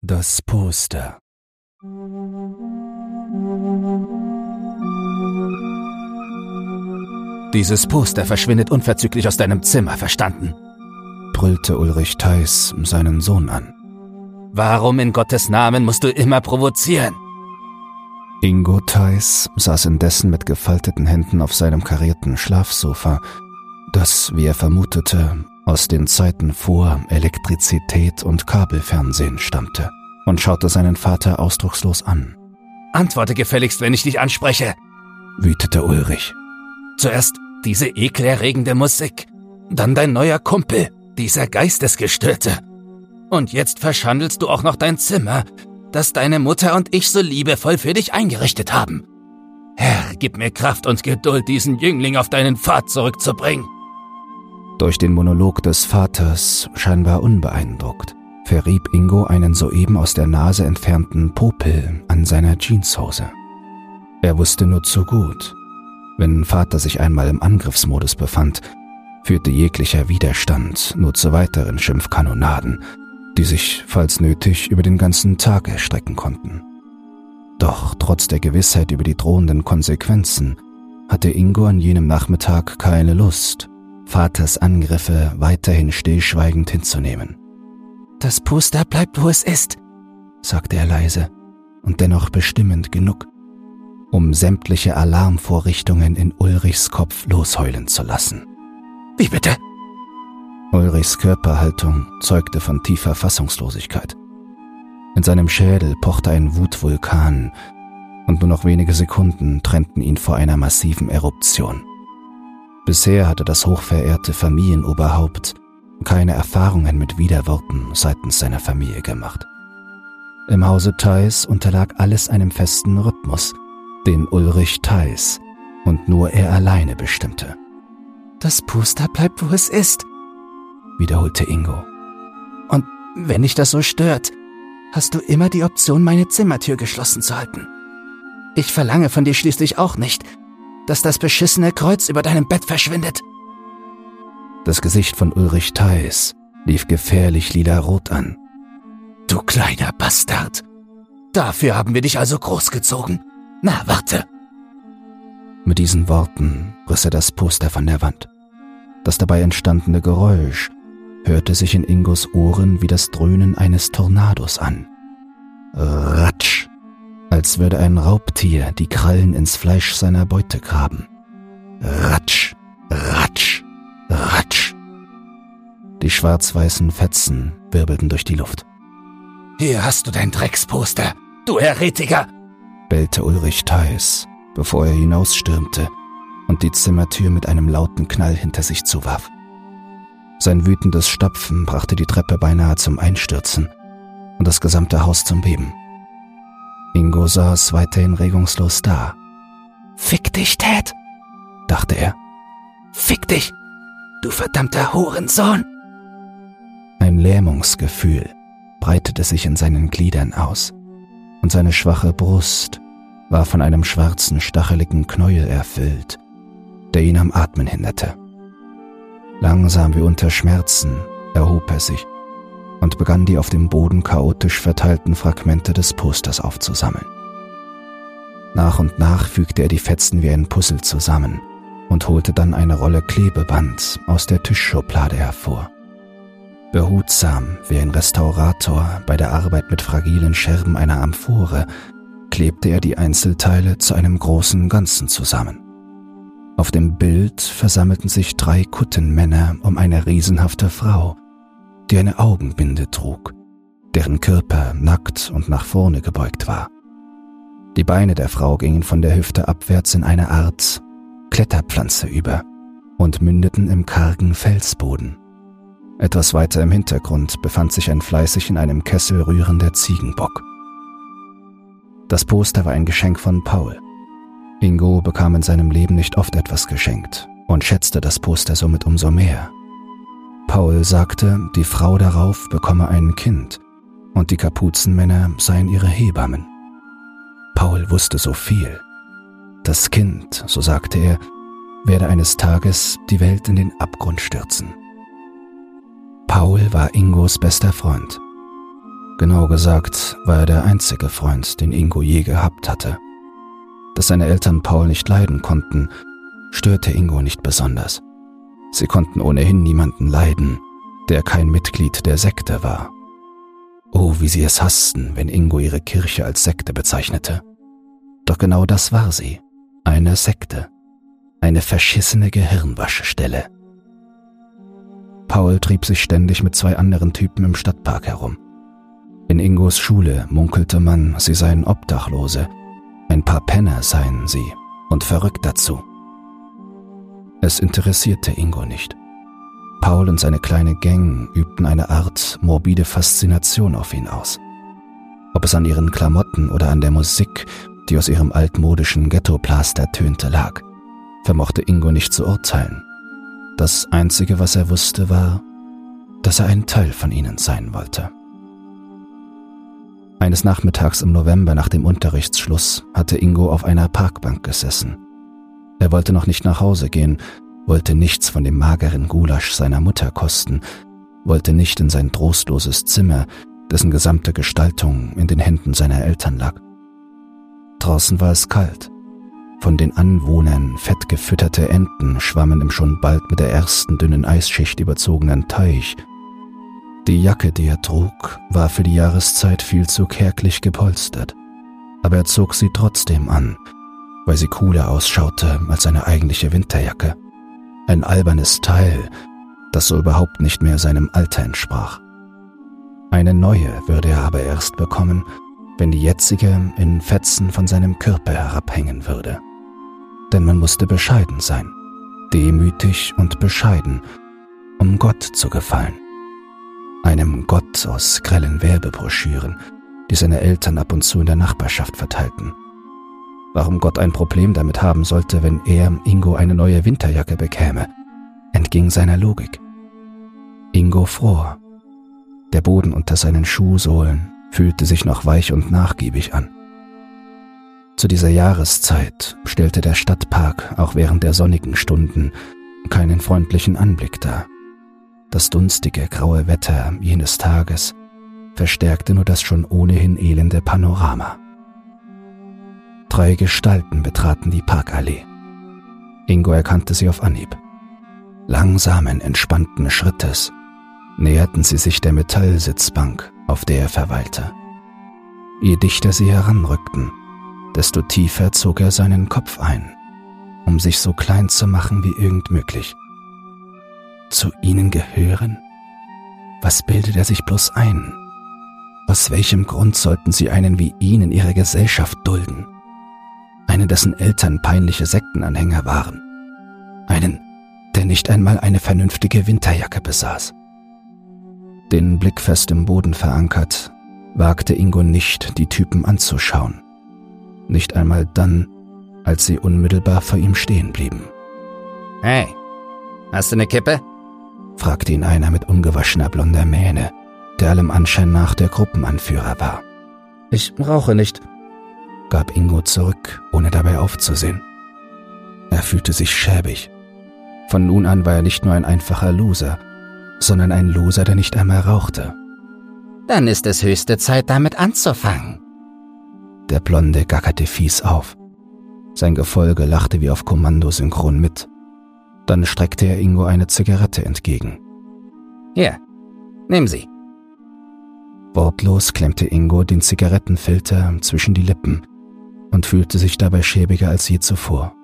Das Poster. Dieses Poster verschwindet unverzüglich aus deinem Zimmer, verstanden? brüllte Ulrich Theis seinen Sohn an. Warum in Gottes Namen musst du immer provozieren? Ingo Theis saß indessen mit gefalteten Händen auf seinem karierten Schlafsofa, das, wie er vermutete, aus den Zeiten vor Elektrizität und Kabelfernsehen stammte, und schaute seinen Vater ausdruckslos an. Antworte gefälligst, wenn ich dich anspreche, wütete Ulrich. Zuerst diese ekelerregende Musik, dann dein neuer Kumpel, dieser Geistesgestörte. Und jetzt verschandelst du auch noch dein Zimmer, das deine Mutter und ich so liebevoll für dich eingerichtet haben. Herr, gib mir Kraft und Geduld, diesen Jüngling auf deinen Pfad zurückzubringen. Durch den Monolog des Vaters, scheinbar unbeeindruckt, verrieb Ingo einen soeben aus der Nase entfernten Popel an seiner Jeanshose. Er wusste nur zu gut, wenn Vater sich einmal im Angriffsmodus befand, führte jeglicher Widerstand nur zu weiteren Schimpfkanonaden, die sich, falls nötig, über den ganzen Tag erstrecken konnten. Doch trotz der Gewissheit über die drohenden Konsequenzen hatte Ingo an jenem Nachmittag keine Lust, Vaters Angriffe weiterhin stillschweigend hinzunehmen. Das Poster bleibt, wo es ist, sagte er leise und dennoch bestimmend genug, um sämtliche Alarmvorrichtungen in Ulrichs Kopf losheulen zu lassen. Wie bitte? Ulrichs Körperhaltung zeugte von tiefer Fassungslosigkeit. In seinem Schädel pochte ein Wutvulkan, und nur noch wenige Sekunden trennten ihn vor einer massiven Eruption. Bisher hatte das hochverehrte Familienoberhaupt keine Erfahrungen mit Widerworten seitens seiner Familie gemacht. Im Hause Theis unterlag alles einem festen Rhythmus, den Ulrich Theis und nur er alleine bestimmte. Das Puster bleibt, wo es ist, wiederholte Ingo. Und wenn dich das so stört, hast du immer die Option, meine Zimmertür geschlossen zu halten. Ich verlange von dir schließlich auch nicht, dass das beschissene Kreuz über deinem Bett verschwindet. Das Gesicht von Ulrich Theis lief gefährlich lila-rot an. Du kleiner Bastard! Dafür haben wir dich also großgezogen. Na, warte! Mit diesen Worten riss er das Poster von der Wand. Das dabei entstandene Geräusch hörte sich in Ingos Ohren wie das Dröhnen eines Tornados an. Ratsch! Als würde ein Raubtier die Krallen ins Fleisch seiner Beute graben. Ratsch, ratsch, ratsch. Die schwarz-weißen Fetzen wirbelten durch die Luft. Hier hast du dein Drecksposter, du Heretiker! bellte Ulrich Theis, bevor er hinausstürmte und die Zimmertür mit einem lauten Knall hinter sich zuwarf. Sein wütendes Stapfen brachte die Treppe beinahe zum Einstürzen und das gesamte Haus zum Beben. Ingo saß weiterhin regungslos da. Fick dich, Ted, dachte er. Fick dich, du verdammter Hurensohn! Ein Lähmungsgefühl breitete sich in seinen Gliedern aus, und seine schwache Brust war von einem schwarzen, stacheligen Knäuel erfüllt, der ihn am Atmen hinderte. Langsam wie unter Schmerzen erhob er sich und begann die auf dem Boden chaotisch verteilten Fragmente des Posters aufzusammeln. Nach und nach fügte er die Fetzen wie ein Puzzle zusammen und holte dann eine Rolle Klebeband aus der Tischschublade hervor. Behutsam wie ein Restaurator bei der Arbeit mit fragilen Scherben einer Amphore klebte er die Einzelteile zu einem großen Ganzen zusammen. Auf dem Bild versammelten sich drei Kuttenmänner um eine riesenhafte Frau, die eine Augenbinde trug, deren Körper nackt und nach vorne gebeugt war. Die Beine der Frau gingen von der Hüfte abwärts in eine Art Kletterpflanze über und mündeten im kargen Felsboden. Etwas weiter im Hintergrund befand sich ein fleißig in einem Kessel rührender Ziegenbock. Das Poster war ein Geschenk von Paul. Ingo bekam in seinem Leben nicht oft etwas geschenkt und schätzte das Poster somit umso mehr, Paul sagte, die Frau darauf bekomme ein Kind und die Kapuzenmänner seien ihre Hebammen. Paul wusste so viel. Das Kind, so sagte er, werde eines Tages die Welt in den Abgrund stürzen. Paul war Ingos bester Freund. Genau gesagt war er der einzige Freund, den Ingo je gehabt hatte. Dass seine Eltern Paul nicht leiden konnten, störte Ingo nicht besonders. Sie konnten ohnehin niemanden leiden, der kein Mitglied der Sekte war. Oh, wie sie es hassten, wenn Ingo ihre Kirche als Sekte bezeichnete. Doch genau das war sie, eine Sekte, eine verschissene Gehirnwaschstelle. Paul trieb sich ständig mit zwei anderen Typen im Stadtpark herum. In Ingos Schule munkelte man, sie seien Obdachlose, ein paar Penner seien sie und verrückt dazu. Es interessierte Ingo nicht. Paul und seine kleine Gang übten eine Art morbide Faszination auf ihn aus. Ob es an ihren Klamotten oder an der Musik, die aus ihrem altmodischen Ghetto-Plaster tönte, lag, vermochte Ingo nicht zu urteilen. Das Einzige, was er wusste, war, dass er ein Teil von ihnen sein wollte. Eines Nachmittags im November nach dem Unterrichtsschluss hatte Ingo auf einer Parkbank gesessen. Er wollte noch nicht nach Hause gehen, wollte nichts von dem mageren Gulasch seiner Mutter kosten, wollte nicht in sein trostloses Zimmer, dessen gesamte Gestaltung in den Händen seiner Eltern lag. Draußen war es kalt. Von den Anwohnern fettgefütterte Enten schwammen im schon bald mit der ersten dünnen Eisschicht überzogenen Teich die Jacke, die er trug, war für die Jahreszeit viel zu kärglich gepolstert, aber er zog sie trotzdem an, weil sie cooler ausschaute als seine eigentliche Winterjacke. Ein albernes Teil, das so überhaupt nicht mehr seinem Alter entsprach. Eine neue würde er aber erst bekommen, wenn die jetzige in Fetzen von seinem Körper herabhängen würde. Denn man musste bescheiden sein, demütig und bescheiden, um Gott zu gefallen einem Gott aus grellen Werbebroschüren, die seine Eltern ab und zu in der Nachbarschaft verteilten. Warum Gott ein Problem damit haben sollte, wenn er Ingo eine neue Winterjacke bekäme, entging seiner Logik. Ingo fror. Der Boden unter seinen Schuhsohlen fühlte sich noch weich und nachgiebig an. Zu dieser Jahreszeit stellte der Stadtpark auch während der sonnigen Stunden keinen freundlichen Anblick dar. Das dunstige, graue Wetter jenes Tages verstärkte nur das schon ohnehin elende Panorama. Drei Gestalten betraten die Parkallee. Ingo erkannte sie auf Anhieb. Langsamen, entspannten Schrittes näherten sie sich der Metallsitzbank, auf der er verweilte. Je dichter sie heranrückten, desto tiefer zog er seinen Kopf ein, um sich so klein zu machen wie irgend möglich zu ihnen gehören? Was bildet er sich bloß ein? Aus welchem Grund sollten sie einen wie ihn in ihrer Gesellschaft dulden? Einen, dessen Eltern peinliche Sektenanhänger waren. Einen, der nicht einmal eine vernünftige Winterjacke besaß. Den Blick fest im Boden verankert, wagte Ingo nicht, die Typen anzuschauen. Nicht einmal dann, als sie unmittelbar vor ihm stehen blieben. Hey, hast du eine Kippe? fragte ihn einer mit ungewaschener blonder Mähne, der allem Anschein nach der Gruppenanführer war. Ich rauche nicht, gab Ingo zurück, ohne dabei aufzusehen. Er fühlte sich schäbig. Von nun an war er nicht nur ein einfacher Loser, sondern ein Loser, der nicht einmal rauchte. Dann ist es höchste Zeit, damit anzufangen. Der Blonde gackerte fies auf. Sein Gefolge lachte wie auf Kommando synchron mit. Dann streckte er Ingo eine Zigarette entgegen. Hier, nehmen Sie. Wortlos klemmte Ingo den Zigarettenfilter zwischen die Lippen und fühlte sich dabei schäbiger als je zuvor.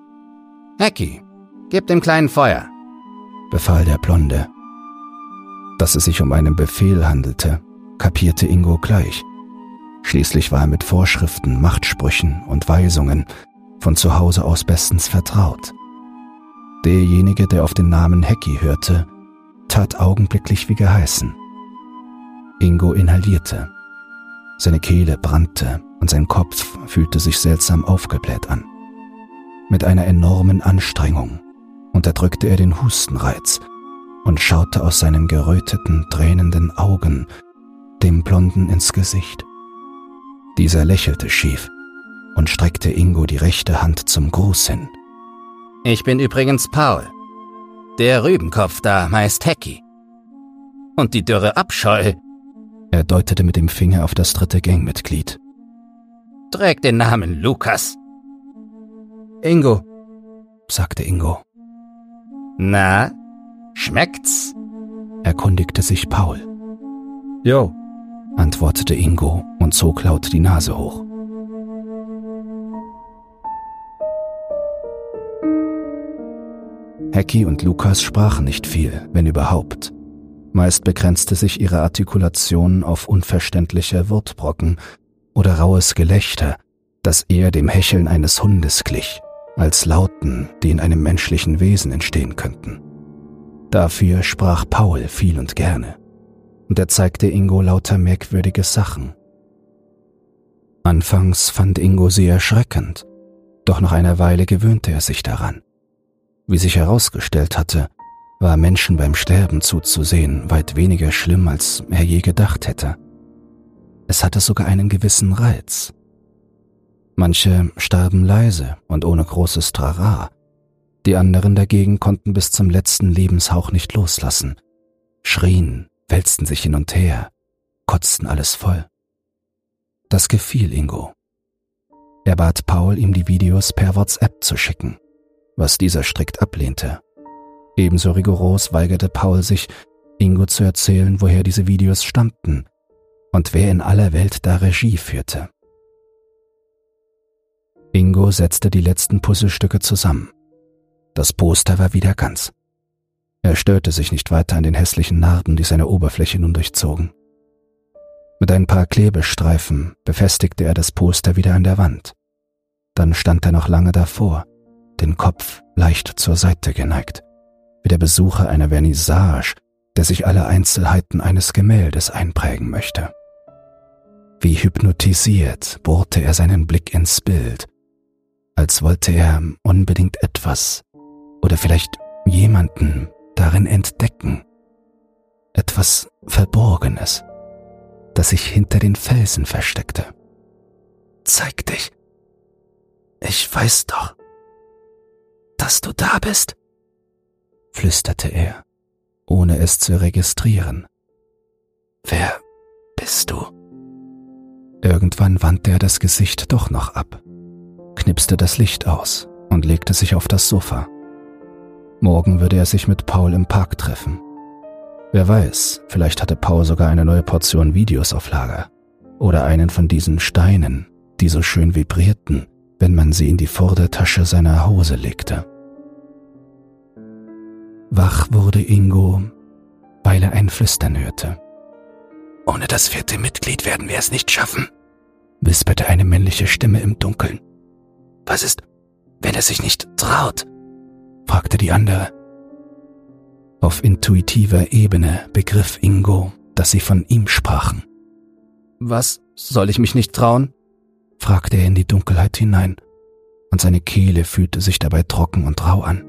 Hecki, gib dem kleinen Feuer, befahl der Blonde. Dass es sich um einen Befehl handelte, kapierte Ingo gleich. Schließlich war er mit Vorschriften, Machtsprüchen und Weisungen von zu Hause aus bestens vertraut. Derjenige, der auf den Namen Hecki hörte, tat augenblicklich wie geheißen. Ingo inhalierte. Seine Kehle brannte und sein Kopf fühlte sich seltsam aufgebläht an. Mit einer enormen Anstrengung unterdrückte er den Hustenreiz und schaute aus seinen geröteten, tränenden Augen dem Blonden ins Gesicht. Dieser lächelte schief und streckte Ingo die rechte Hand zum Gruß hin. Ich bin übrigens Paul. Der Rübenkopf da meist Hecki. Und die dürre Abscheu, Er deutete mit dem Finger auf das dritte Gangmitglied. Trägt den Namen Lukas. Ingo, sagte Ingo. Na, schmeckt's? erkundigte sich Paul. Jo, antwortete Ingo und zog laut die Nase hoch. Hecki und Lukas sprachen nicht viel, wenn überhaupt. Meist begrenzte sich ihre Artikulation auf unverständliche Wortbrocken oder raues Gelächter, das eher dem Hecheln eines Hundes glich, als Lauten, die in einem menschlichen Wesen entstehen könnten. Dafür sprach Paul viel und gerne, und er zeigte Ingo lauter merkwürdige Sachen. Anfangs fand Ingo sie erschreckend, doch nach einer Weile gewöhnte er sich daran. Wie sich herausgestellt hatte, war Menschen beim Sterben zuzusehen weit weniger schlimm, als er je gedacht hätte. Es hatte sogar einen gewissen Reiz. Manche starben leise und ohne großes Trara, die anderen dagegen konnten bis zum letzten Lebenshauch nicht loslassen, schrien, wälzten sich hin und her, kotzten alles voll. Das gefiel Ingo. Er bat Paul, ihm die Videos per WhatsApp zu schicken was dieser strikt ablehnte. Ebenso rigoros weigerte Paul sich, Ingo zu erzählen, woher diese Videos stammten und wer in aller Welt da Regie führte. Ingo setzte die letzten Puzzlestücke zusammen. Das Poster war wieder ganz. Er störte sich nicht weiter an den hässlichen Narben, die seine Oberfläche nun durchzogen. Mit ein paar Klebestreifen befestigte er das Poster wieder an der Wand. Dann stand er noch lange davor, den Kopf leicht zur Seite geneigt, wie der Besucher einer Vernissage, der sich alle Einzelheiten eines Gemäldes einprägen möchte. Wie hypnotisiert bohrte er seinen Blick ins Bild, als wollte er unbedingt etwas oder vielleicht jemanden darin entdecken, etwas Verborgenes, das sich hinter den Felsen versteckte. Zeig dich. Ich weiß doch, dass du da bist, flüsterte er, ohne es zu registrieren. Wer bist du? Irgendwann wandte er das Gesicht doch noch ab, knipste das Licht aus und legte sich auf das Sofa. Morgen würde er sich mit Paul im Park treffen. Wer weiß, vielleicht hatte Paul sogar eine neue Portion Videos auf Lager. Oder einen von diesen Steinen, die so schön vibrierten, wenn man sie in die Vordertasche seiner Hose legte. Wach wurde Ingo, weil er ein Flüstern hörte. Ohne das vierte Mitglied werden wir es nicht schaffen, wisperte eine männliche Stimme im Dunkeln. Was ist, wenn er sich nicht traut? fragte die andere. Auf intuitiver Ebene begriff Ingo, dass sie von ihm sprachen. Was soll ich mich nicht trauen? fragte er in die Dunkelheit hinein, und seine Kehle fühlte sich dabei trocken und rau an.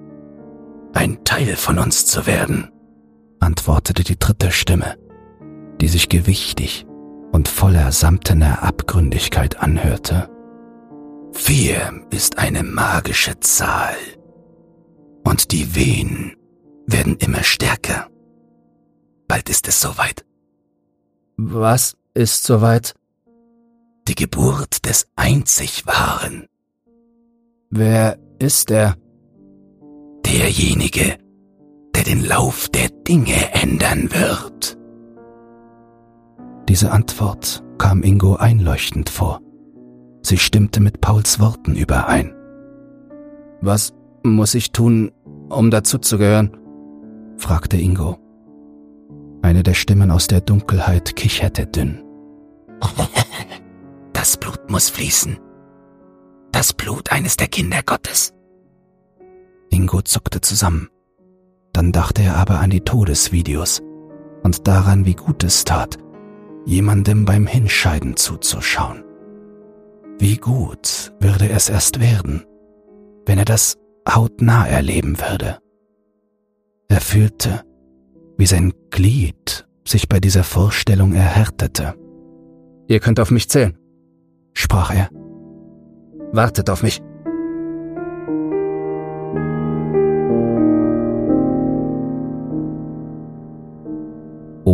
Ein Teil von uns zu werden, antwortete die dritte Stimme, die sich gewichtig und voller samtener Abgründigkeit anhörte. Vier ist eine magische Zahl, und die Wehen werden immer stärker. Bald ist es soweit. Was ist soweit? die Geburt des einzig Wahren. Wer ist er? Derjenige, der den Lauf der Dinge ändern wird. Diese Antwort kam Ingo einleuchtend vor. Sie stimmte mit Pauls Worten überein. Was muss ich tun, um dazuzugehören? fragte Ingo. Eine der Stimmen aus der Dunkelheit kicherte dünn. Das Blut muss fließen. Das Blut eines der Kinder Gottes. Ingo zuckte zusammen. Dann dachte er aber an die Todesvideos und daran, wie gut es tat, jemandem beim Hinscheiden zuzuschauen. Wie gut würde es erst werden, wenn er das hautnah erleben würde. Er fühlte, wie sein Glied sich bei dieser Vorstellung erhärtete. Ihr könnt auf mich zählen, sprach er. Wartet auf mich.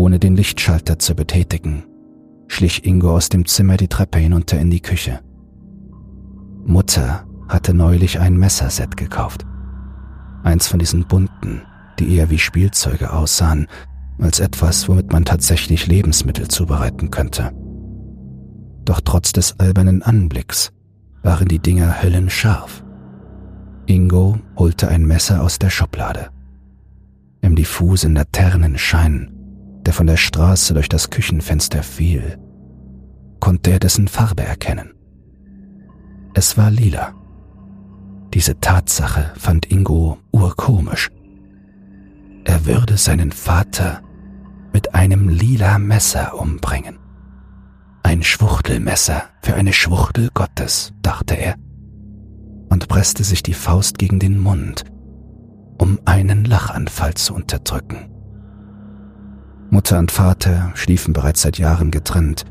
Ohne den Lichtschalter zu betätigen, schlich Ingo aus dem Zimmer die Treppe hinunter in die Küche. Mutter hatte neulich ein Messerset gekauft. Eins von diesen bunten, die eher wie Spielzeuge aussahen, als etwas, womit man tatsächlich Lebensmittel zubereiten könnte. Doch trotz des albernen Anblicks waren die Dinger höllenscharf. Ingo holte ein Messer aus der Schublade. Im diffusen Laternenschein, der von der Straße durch das Küchenfenster fiel, konnte er dessen Farbe erkennen. Es war lila. Diese Tatsache fand Ingo urkomisch. Er würde seinen Vater mit einem lila Messer umbringen. Ein Schwuchtelmesser für eine Schwuchtel Gottes, dachte er, und presste sich die Faust gegen den Mund, um einen Lachanfall zu unterdrücken. Mutter und Vater schliefen bereits seit Jahren getrennt,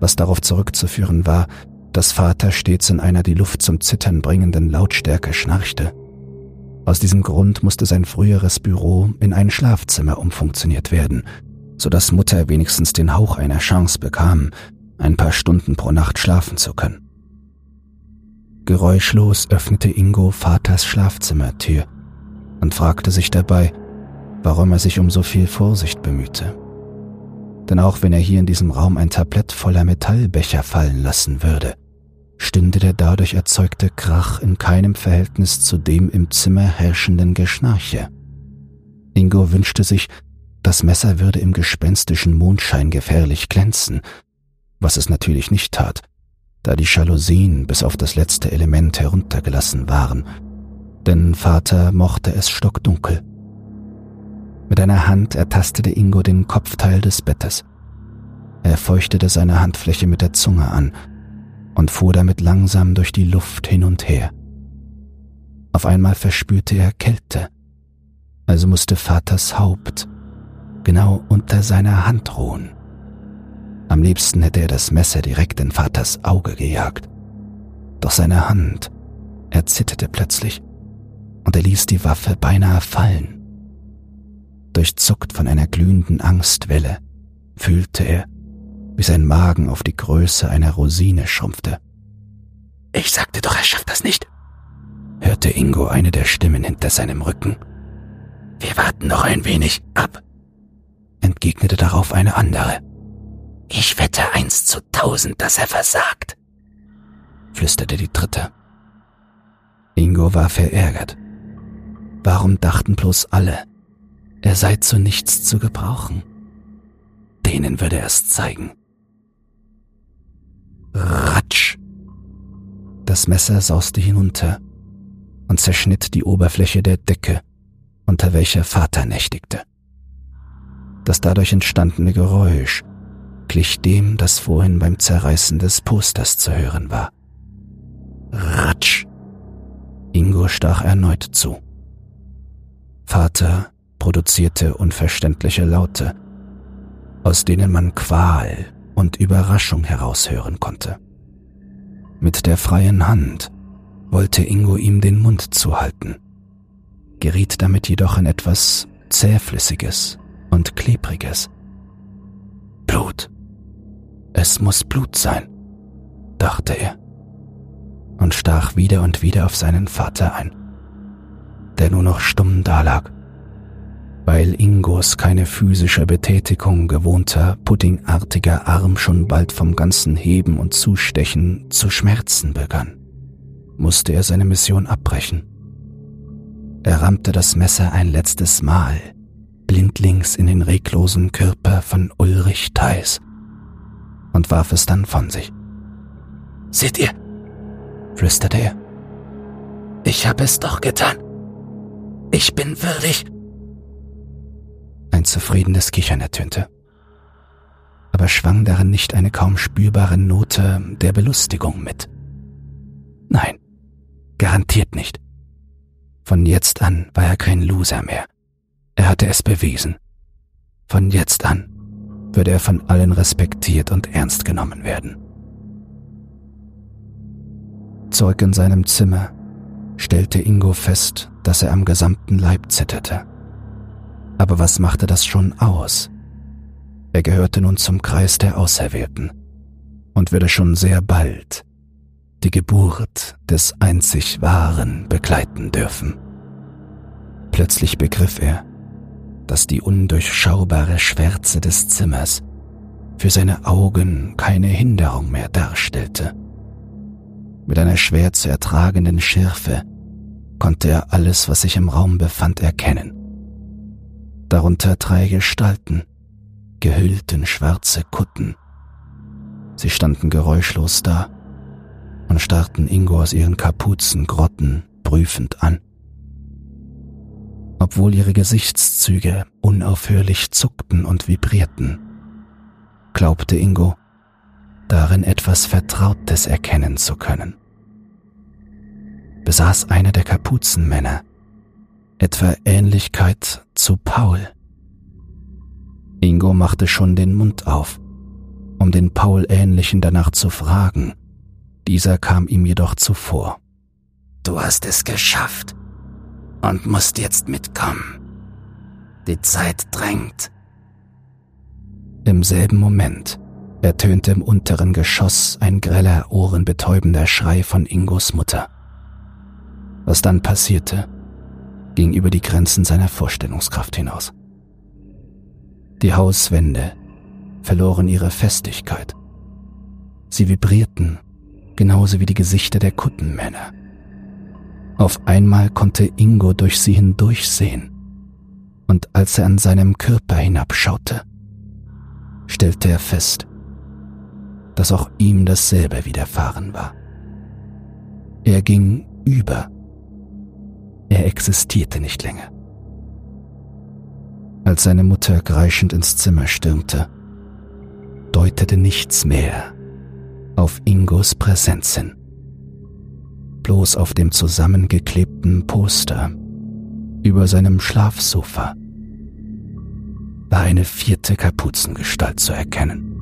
was darauf zurückzuführen war, dass Vater stets in einer die Luft zum Zittern bringenden Lautstärke schnarchte. Aus diesem Grund musste sein früheres Büro in ein Schlafzimmer umfunktioniert werden, so dass Mutter wenigstens den Hauch einer Chance bekam, ein paar Stunden pro Nacht schlafen zu können. Geräuschlos öffnete Ingo Vaters Schlafzimmertür und fragte sich dabei, warum er sich um so viel Vorsicht bemühte. Denn auch wenn er hier in diesem Raum ein Tablett voller Metallbecher fallen lassen würde, stünde der dadurch erzeugte Krach in keinem Verhältnis zu dem im Zimmer herrschenden Geschnarche. Ingo wünschte sich, das Messer würde im gespenstischen Mondschein gefährlich glänzen, was es natürlich nicht tat, da die Jalousien bis auf das letzte Element heruntergelassen waren, denn Vater mochte es stockdunkel. Mit einer Hand ertastete Ingo den Kopfteil des Bettes. Er feuchtete seine Handfläche mit der Zunge an und fuhr damit langsam durch die Luft hin und her. Auf einmal verspürte er Kälte, also musste Vaters Haupt genau unter seiner Hand ruhen. Am liebsten hätte er das Messer direkt in Vaters Auge gejagt. Doch seine Hand erzitterte plötzlich und er ließ die Waffe beinahe fallen. Durchzuckt von einer glühenden Angstwelle fühlte er, wie sein Magen auf die Größe einer Rosine schrumpfte. Ich sagte doch, er schafft das nicht, hörte Ingo eine der Stimmen hinter seinem Rücken. Wir warten noch ein wenig ab, entgegnete darauf eine andere. Ich wette eins zu tausend, dass er versagt, flüsterte die dritte. Ingo war verärgert. Warum dachten bloß alle, er sei zu nichts zu gebrauchen? Denen würde er es zeigen. Ratsch! Das Messer sauste hinunter und zerschnitt die Oberfläche der Decke, unter welcher Vater nächtigte. Das dadurch entstandene Geräusch glich dem, das vorhin beim Zerreißen des Posters zu hören war. Ratsch! Ingo stach erneut zu. Vater produzierte unverständliche Laute, aus denen man Qual und Überraschung heraushören konnte. Mit der freien Hand wollte Ingo ihm den Mund zuhalten, geriet damit jedoch in etwas Zähflüssiges und Klebriges. Blut. Es muss Blut sein, dachte er und stach wieder und wieder auf seinen Vater ein, der nur noch stumm dalag weil Ingos keine physische Betätigung gewohnter, puddingartiger Arm schon bald vom ganzen Heben und Zustechen zu schmerzen begann, musste er seine Mission abbrechen. Er rammte das Messer ein letztes Mal blindlings in den reglosen Körper von Ulrich Theis und warf es dann von sich. Seht ihr? flüsterte er. Ich habe es doch getan. Ich bin würdig, ein zufriedenes Kichern ertönte. Aber schwang darin nicht eine kaum spürbare Note der Belustigung mit? Nein, garantiert nicht. Von jetzt an war er kein Loser mehr. Er hatte es bewiesen. Von jetzt an würde er von allen respektiert und ernst genommen werden. Zurück in seinem Zimmer stellte Ingo fest, dass er am gesamten Leib zitterte. Aber was machte das schon aus? Er gehörte nun zum Kreis der Auserwählten. und würde schon sehr bald die Geburt des einzig Wahren begleiten dürfen. Plötzlich begriff er, dass die undurchschaubare Schwärze des Zimmers für seine Augen keine Hinderung mehr darstellte. Mit einer schwer zu ertragenden Schärfe konnte er alles, was sich im Raum befand, erkennen. Darunter drei Gestalten, gehüllt in schwarze Kutten. Sie standen geräuschlos da und starrten Ingo aus ihren Kapuzengrotten prüfend an. Obwohl ihre Gesichtszüge unaufhörlich zuckten und vibrierten, glaubte Ingo, darin etwas Vertrautes erkennen zu können. Besaß einer der Kapuzenmänner etwa Ähnlichkeit zu Paul? Ingo machte schon den Mund auf, um den Paul-ähnlichen danach zu fragen. Dieser kam ihm jedoch zuvor. Du hast es geschafft und musst jetzt mitkommen. Die Zeit drängt. Im selben Moment ertönte im unteren Geschoss ein greller, ohrenbetäubender Schrei von Ingos Mutter. Was dann passierte, ging über die Grenzen seiner Vorstellungskraft hinaus. Die Hauswände verloren ihre Festigkeit. Sie vibrierten, genauso wie die Gesichter der Kuttenmänner. Auf einmal konnte Ingo durch sie hindurchsehen, und als er an seinem Körper hinabschaute, stellte er fest, dass auch ihm dasselbe widerfahren war. Er ging über. Er existierte nicht länger. Als seine Mutter kreischend ins Zimmer stürmte, deutete nichts mehr auf Ingos Präsenz hin. Bloß auf dem zusammengeklebten Poster über seinem Schlafsofa war eine vierte Kapuzengestalt zu erkennen.